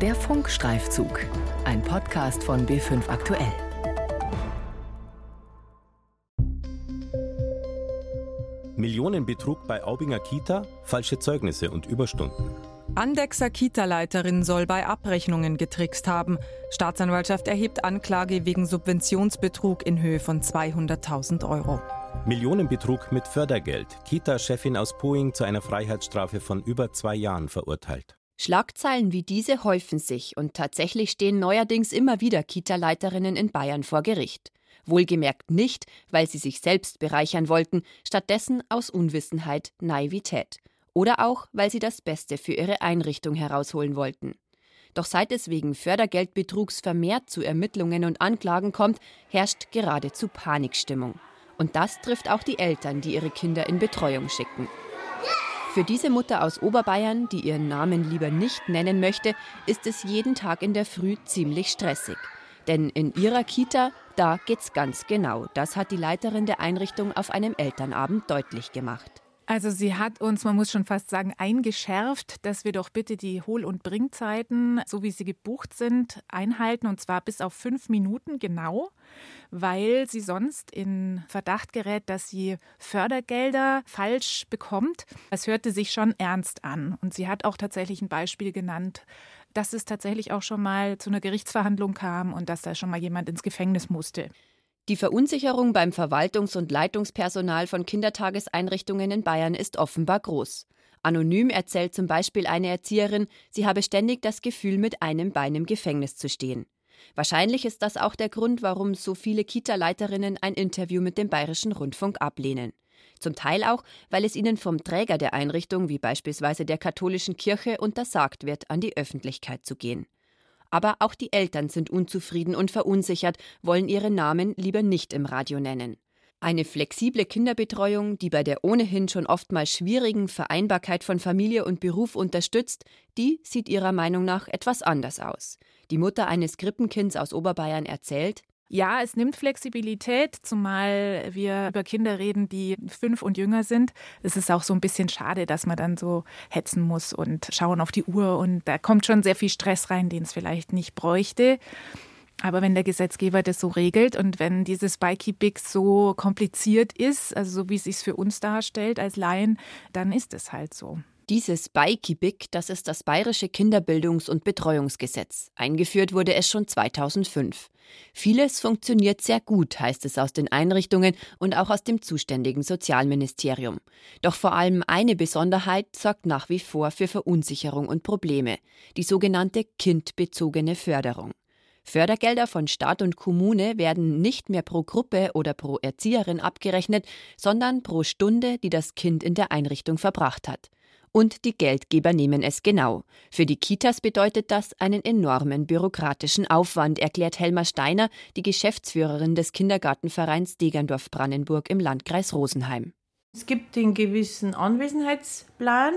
Der Funkstreifzug, ein Podcast von B5 Aktuell. Millionenbetrug bei Aubinger Kita, falsche Zeugnisse und Überstunden. Andexer Kita-Leiterin soll bei Abrechnungen getrickst haben. Staatsanwaltschaft erhebt Anklage wegen Subventionsbetrug in Höhe von 200.000 Euro. Millionenbetrug mit Fördergeld. Kita-Chefin aus Poing zu einer Freiheitsstrafe von über zwei Jahren verurteilt. Schlagzeilen wie diese häufen sich und tatsächlich stehen neuerdings immer wieder Kita-Leiterinnen in Bayern vor Gericht. Wohlgemerkt nicht, weil sie sich selbst bereichern wollten, stattdessen aus Unwissenheit, Naivität. Oder auch, weil sie das Beste für ihre Einrichtung herausholen wollten. Doch seit es wegen Fördergeldbetrugs vermehrt zu Ermittlungen und Anklagen kommt, herrscht geradezu Panikstimmung. Und das trifft auch die Eltern, die ihre Kinder in Betreuung schicken. Für diese Mutter aus Oberbayern, die ihren Namen lieber nicht nennen möchte, ist es jeden Tag in der Früh ziemlich stressig. Denn in ihrer Kita, da geht's ganz genau. Das hat die Leiterin der Einrichtung auf einem Elternabend deutlich gemacht. Also sie hat uns, man muss schon fast sagen, eingeschärft, dass wir doch bitte die Hohl- und Bringzeiten, so wie sie gebucht sind, einhalten und zwar bis auf fünf Minuten genau, weil sie sonst in Verdacht gerät, dass sie Fördergelder falsch bekommt. Das hörte sich schon ernst an und sie hat auch tatsächlich ein Beispiel genannt, dass es tatsächlich auch schon mal zu einer Gerichtsverhandlung kam und dass da schon mal jemand ins Gefängnis musste. Die Verunsicherung beim Verwaltungs- und Leitungspersonal von Kindertageseinrichtungen in Bayern ist offenbar groß. Anonym erzählt zum Beispiel eine Erzieherin, sie habe ständig das Gefühl, mit einem Bein im Gefängnis zu stehen. Wahrscheinlich ist das auch der Grund, warum so viele Kita-Leiterinnen ein Interview mit dem Bayerischen Rundfunk ablehnen. Zum Teil auch, weil es ihnen vom Träger der Einrichtung, wie beispielsweise der katholischen Kirche, untersagt wird, an die Öffentlichkeit zu gehen. Aber auch die Eltern sind unzufrieden und verunsichert, wollen ihre Namen lieber nicht im Radio nennen. Eine flexible Kinderbetreuung, die bei der ohnehin schon oftmals schwierigen Vereinbarkeit von Familie und Beruf unterstützt, die sieht ihrer Meinung nach etwas anders aus. Die Mutter eines Krippenkinds aus Oberbayern erzählt, ja, es nimmt Flexibilität, zumal wir über Kinder reden, die fünf und jünger sind. Es ist auch so ein bisschen schade, dass man dann so hetzen muss und schauen auf die Uhr. Und da kommt schon sehr viel Stress rein, den es vielleicht nicht bräuchte. Aber wenn der Gesetzgeber das so regelt und wenn dieses Bikey Big so kompliziert ist, also so wie es sich für uns darstellt als Laien, dann ist es halt so. Dieses BeiKibik, das ist das Bayerische Kinderbildungs- und Betreuungsgesetz. Eingeführt wurde es schon 2005. Vieles funktioniert sehr gut, heißt es aus den Einrichtungen und auch aus dem zuständigen Sozialministerium. Doch vor allem eine Besonderheit sorgt nach wie vor für Verunsicherung und Probleme, die sogenannte kindbezogene Förderung. Fördergelder von Staat und Kommune werden nicht mehr pro Gruppe oder pro Erzieherin abgerechnet, sondern pro Stunde, die das Kind in der Einrichtung verbracht hat. Und die Geldgeber nehmen es genau. Für die Kitas bedeutet das einen enormen bürokratischen Aufwand, erklärt Helma Steiner, die Geschäftsführerin des Kindergartenvereins Degerndorf-Brandenburg im Landkreis Rosenheim. Es gibt den gewissen Anwesenheitsplan.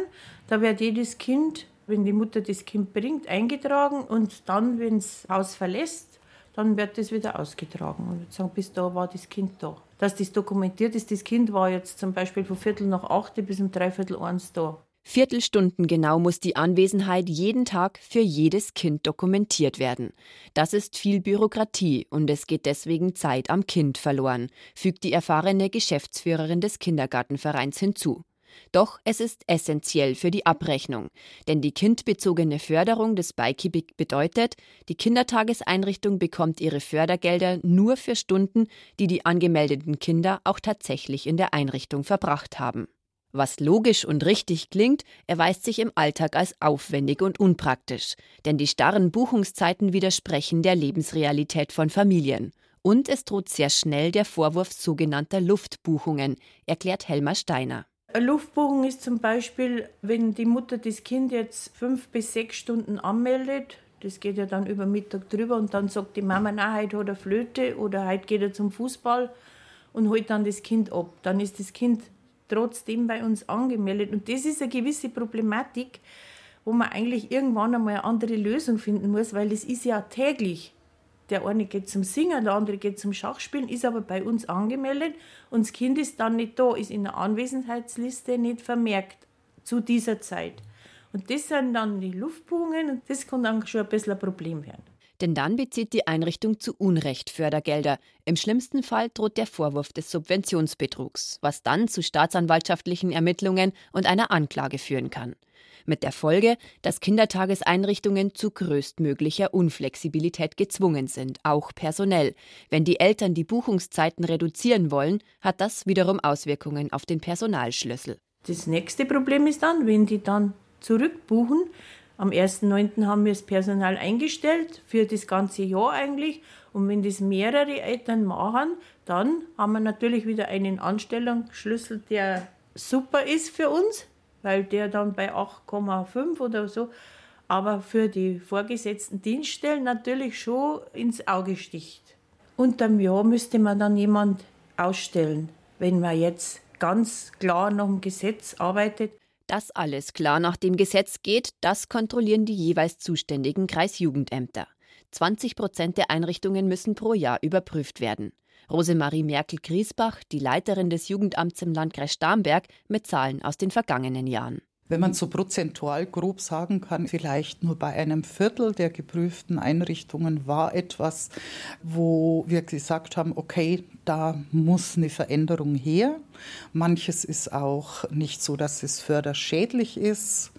Da wird jedes Kind, wenn die Mutter das Kind bringt, eingetragen und dann, wenn das Haus verlässt, dann wird das wieder ausgetragen und sagen, bis da war das Kind da. Dass das dokumentiert ist, das Kind war jetzt zum Beispiel von Viertel nach acht bis um dreiviertel eins da. Viertelstunden genau muss die Anwesenheit jeden Tag für jedes Kind dokumentiert werden. Das ist viel Bürokratie und es geht deswegen Zeit am Kind verloren, fügt die erfahrene Geschäftsführerin des Kindergartenvereins hinzu. Doch es ist essentiell für die Abrechnung, denn die kindbezogene Förderung des Beikibik bedeutet, die Kindertageseinrichtung bekommt ihre Fördergelder nur für Stunden, die die angemeldeten Kinder auch tatsächlich in der Einrichtung verbracht haben. Was logisch und richtig klingt, erweist sich im Alltag als aufwendig und unpraktisch, denn die starren Buchungszeiten widersprechen der Lebensrealität von Familien. Und es droht sehr schnell der Vorwurf sogenannter Luftbuchungen, erklärt Helma Steiner. Eine Luftbuchung ist zum Beispiel, wenn die Mutter das Kind jetzt fünf bis sechs Stunden anmeldet, das geht ja dann über Mittag drüber und dann sagt die Mama, na, heute hat er Flöte oder heute geht er zum Fußball und holt dann das Kind ab. Dann ist das Kind trotzdem bei uns angemeldet. Und das ist eine gewisse Problematik, wo man eigentlich irgendwann einmal eine andere Lösung finden muss, weil das ist ja täglich. Der eine geht zum Singen, der andere geht zum Schachspielen, ist aber bei uns angemeldet und das Kind ist dann nicht da, ist in der Anwesenheitsliste nicht vermerkt zu dieser Zeit. Und das sind dann die Luftbuchungen und das kann dann schon ein bisschen ein Problem werden. Denn dann bezieht die Einrichtung zu Unrecht Fördergelder. Im schlimmsten Fall droht der Vorwurf des Subventionsbetrugs, was dann zu staatsanwaltschaftlichen Ermittlungen und einer Anklage führen kann. Mit der Folge, dass Kindertageseinrichtungen zu größtmöglicher Unflexibilität gezwungen sind, auch personell. Wenn die Eltern die Buchungszeiten reduzieren wollen, hat das wiederum Auswirkungen auf den Personalschlüssel. Das nächste Problem ist dann, wenn die dann zurückbuchen. Am 1.9. haben wir das Personal eingestellt, für das ganze Jahr eigentlich. Und wenn das mehrere Eltern machen, dann haben wir natürlich wieder einen Anstellungsschlüssel, der super ist für uns, weil der dann bei 8,5 oder so, aber für die vorgesetzten Dienststellen natürlich schon ins Auge sticht. Unterm Jahr müsste man dann jemand ausstellen, wenn man jetzt ganz klar nach dem Gesetz arbeitet. Dass alles klar nach dem Gesetz geht, das kontrollieren die jeweils zuständigen Kreisjugendämter. 20 Prozent der Einrichtungen müssen pro Jahr überprüft werden. Rosemarie Merkel-Griesbach, die Leiterin des Jugendamts im Landkreis Starnberg, mit Zahlen aus den vergangenen Jahren. Wenn man so prozentual grob sagen kann, vielleicht nur bei einem Viertel der geprüften Einrichtungen war etwas, wo wir gesagt haben, okay, da muss eine Veränderung her. Manches ist auch nicht so, dass es förderschädlich ist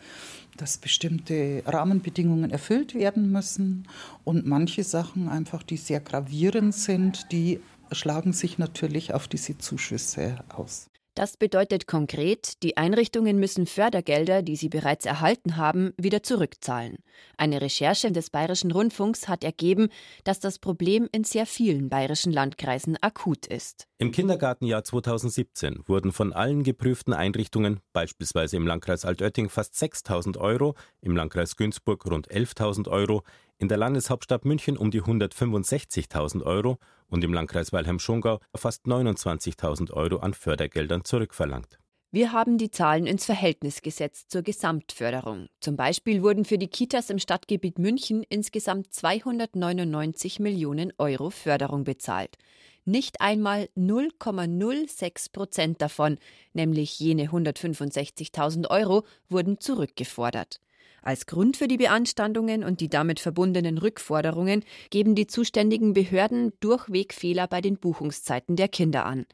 dass bestimmte Rahmenbedingungen erfüllt werden müssen und manche Sachen einfach, die sehr gravierend sind, die schlagen sich natürlich auf diese Zuschüsse aus. Das bedeutet konkret, die Einrichtungen müssen Fördergelder, die sie bereits erhalten haben, wieder zurückzahlen. Eine Recherche des Bayerischen Rundfunks hat ergeben, dass das Problem in sehr vielen bayerischen Landkreisen akut ist. Im Kindergartenjahr 2017 wurden von allen geprüften Einrichtungen, beispielsweise im Landkreis Altötting fast 6.000 Euro, im Landkreis Günzburg rund 11.000 Euro, in der Landeshauptstadt München um die 165.000 Euro und im Landkreis Weilheim-Schongau fast 29.000 Euro an Fördergeldern zurückverlangt. Wir haben die Zahlen ins Verhältnis gesetzt zur Gesamtförderung. Zum Beispiel wurden für die Kitas im Stadtgebiet München insgesamt 299 Millionen Euro Förderung bezahlt. Nicht einmal 0,06 Prozent davon, nämlich jene 165.000 Euro, wurden zurückgefordert. Als Grund für die Beanstandungen und die damit verbundenen Rückforderungen geben die zuständigen Behörden durchweg Fehler bei den Buchungszeiten der Kinder an.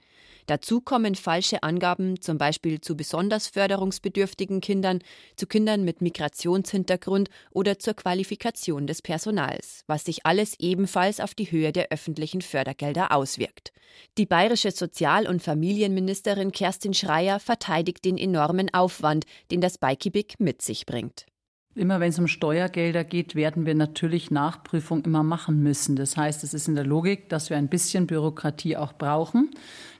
Dazu kommen falsche Angaben zum Beispiel zu besonders förderungsbedürftigen Kindern, zu Kindern mit Migrationshintergrund oder zur Qualifikation des Personals, was sich alles ebenfalls auf die Höhe der öffentlichen Fördergelder auswirkt. Die bayerische Sozial- und Familienministerin Kerstin Schreier verteidigt den enormen Aufwand, den das Bikibik mit sich bringt. Immer wenn es um Steuergelder geht, werden wir natürlich Nachprüfung immer machen müssen. Das heißt, es ist in der Logik, dass wir ein bisschen Bürokratie auch brauchen,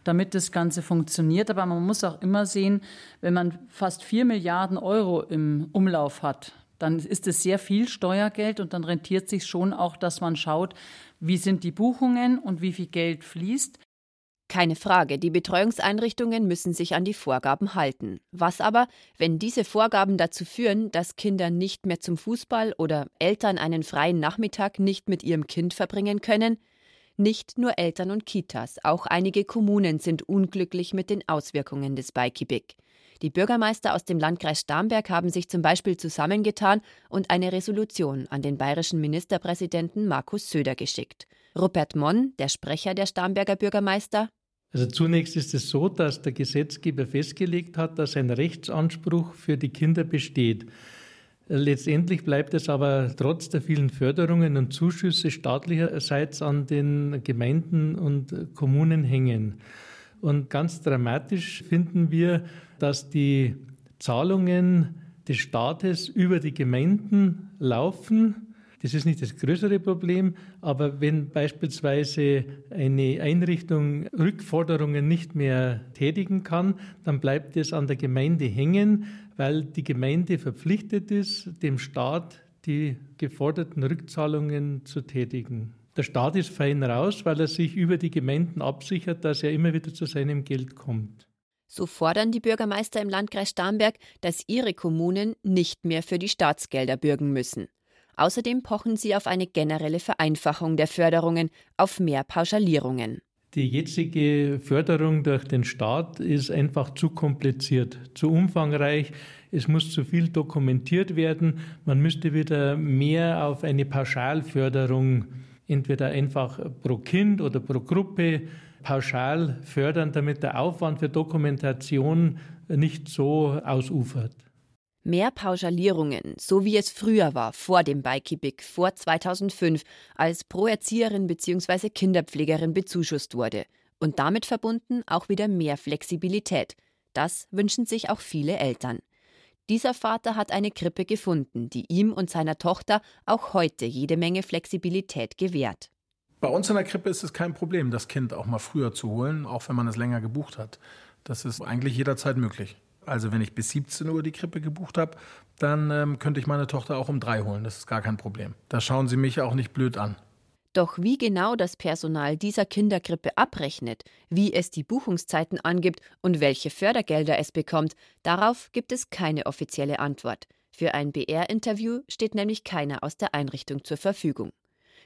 damit das Ganze funktioniert. Aber man muss auch immer sehen, wenn man fast vier Milliarden Euro im Umlauf hat, dann ist es sehr viel Steuergeld und dann rentiert sich schon auch, dass man schaut, wie sind die Buchungen und wie viel Geld fließt. Keine Frage, die Betreuungseinrichtungen müssen sich an die Vorgaben halten. Was aber, wenn diese Vorgaben dazu führen, dass Kinder nicht mehr zum Fußball oder Eltern einen freien Nachmittag nicht mit ihrem Kind verbringen können? Nicht nur Eltern und Kitas, auch einige Kommunen sind unglücklich mit den Auswirkungen des Bikibik. Die Bürgermeister aus dem Landkreis Starnberg haben sich zum Beispiel zusammengetan und eine Resolution an den bayerischen Ministerpräsidenten Markus Söder geschickt. Rupert Monn, der Sprecher der Starnberger Bürgermeister, also zunächst ist es so, dass der Gesetzgeber festgelegt hat, dass ein Rechtsanspruch für die Kinder besteht. Letztendlich bleibt es aber trotz der vielen Förderungen und Zuschüsse staatlicherseits an den Gemeinden und Kommunen hängen. Und ganz dramatisch finden wir, dass die Zahlungen des Staates über die Gemeinden laufen das ist nicht das größere Problem, aber wenn beispielsweise eine Einrichtung Rückforderungen nicht mehr tätigen kann, dann bleibt es an der Gemeinde hängen, weil die Gemeinde verpflichtet ist, dem Staat die geforderten Rückzahlungen zu tätigen. Der Staat ist fein raus, weil er sich über die Gemeinden absichert, dass er immer wieder zu seinem Geld kommt. So fordern die Bürgermeister im Landkreis Starnberg, dass ihre Kommunen nicht mehr für die Staatsgelder bürgen müssen. Außerdem pochen sie auf eine generelle Vereinfachung der Förderungen, auf mehr Pauschalierungen. Die jetzige Förderung durch den Staat ist einfach zu kompliziert, zu umfangreich. es muss zu viel dokumentiert werden. Man müsste wieder mehr auf eine Pauschalförderung, entweder einfach pro Kind oder pro Gruppe, pauschal fördern, damit der Aufwand für Dokumentation nicht so ausufert. Mehr Pauschalierungen, so wie es früher war, vor dem Bikey vor 2005, als pro Erzieherin bzw. Kinderpflegerin bezuschusst wurde. Und damit verbunden auch wieder mehr Flexibilität. Das wünschen sich auch viele Eltern. Dieser Vater hat eine Krippe gefunden, die ihm und seiner Tochter auch heute jede Menge Flexibilität gewährt. Bei uns in der Krippe ist es kein Problem, das Kind auch mal früher zu holen, auch wenn man es länger gebucht hat. Das ist eigentlich jederzeit möglich. Also wenn ich bis 17 Uhr die Krippe gebucht habe, dann ähm, könnte ich meine Tochter auch um drei holen. Das ist gar kein Problem. Da schauen sie mich auch nicht blöd an. Doch wie genau das Personal dieser Kinderkrippe abrechnet, wie es die Buchungszeiten angibt und welche Fördergelder es bekommt, darauf gibt es keine offizielle Antwort. Für ein BR-Interview steht nämlich keiner aus der Einrichtung zur Verfügung.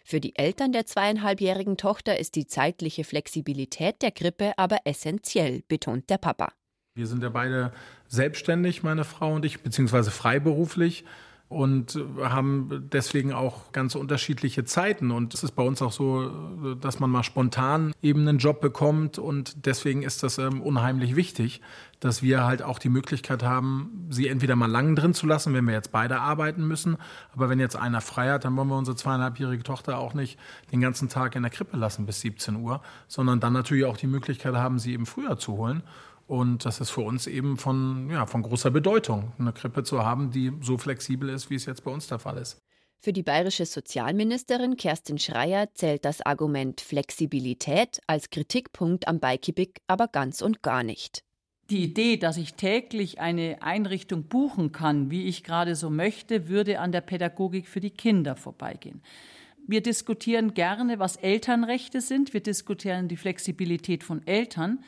Für die Eltern der zweieinhalbjährigen Tochter ist die zeitliche Flexibilität der Krippe aber essentiell, betont der Papa. Wir sind ja beide selbstständig, meine Frau und ich, beziehungsweise freiberuflich und haben deswegen auch ganz unterschiedliche Zeiten. Und es ist bei uns auch so, dass man mal spontan eben einen Job bekommt. Und deswegen ist das ähm, unheimlich wichtig, dass wir halt auch die Möglichkeit haben, sie entweder mal lang drin zu lassen, wenn wir jetzt beide arbeiten müssen. Aber wenn jetzt einer frei hat, dann wollen wir unsere zweieinhalbjährige Tochter auch nicht den ganzen Tag in der Krippe lassen bis 17 Uhr, sondern dann natürlich auch die Möglichkeit haben, sie eben früher zu holen. Und das ist für uns eben von, ja, von großer Bedeutung, eine Krippe zu haben, die so flexibel ist, wie es jetzt bei uns der Fall ist. Für die bayerische Sozialministerin Kerstin Schreier zählt das Argument Flexibilität als Kritikpunkt am Bikibik aber ganz und gar nicht. Die Idee, dass ich täglich eine Einrichtung buchen kann, wie ich gerade so möchte, würde an der Pädagogik für die Kinder vorbeigehen. Wir diskutieren gerne, was Elternrechte sind. Wir diskutieren die Flexibilität von Eltern.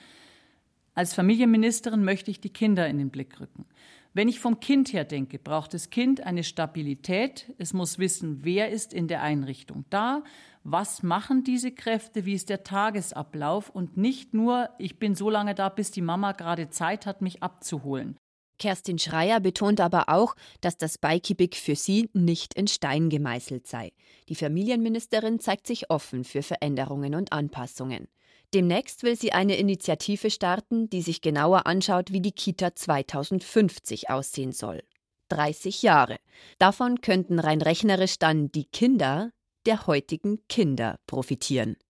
Als Familienministerin möchte ich die Kinder in den Blick rücken. Wenn ich vom Kind her denke, braucht das Kind eine Stabilität. Es muss wissen, wer ist in der Einrichtung da, was machen diese Kräfte, wie ist der Tagesablauf und nicht nur, ich bin so lange da, bis die Mama gerade Zeit hat, mich abzuholen. Kerstin Schreier betont aber auch, dass das Bikibik für sie nicht in Stein gemeißelt sei. Die Familienministerin zeigt sich offen für Veränderungen und Anpassungen. Demnächst will sie eine Initiative starten, die sich genauer anschaut, wie die Kita 2050 aussehen soll. 30 Jahre. Davon könnten rein rechnerisch dann die Kinder der heutigen Kinder profitieren.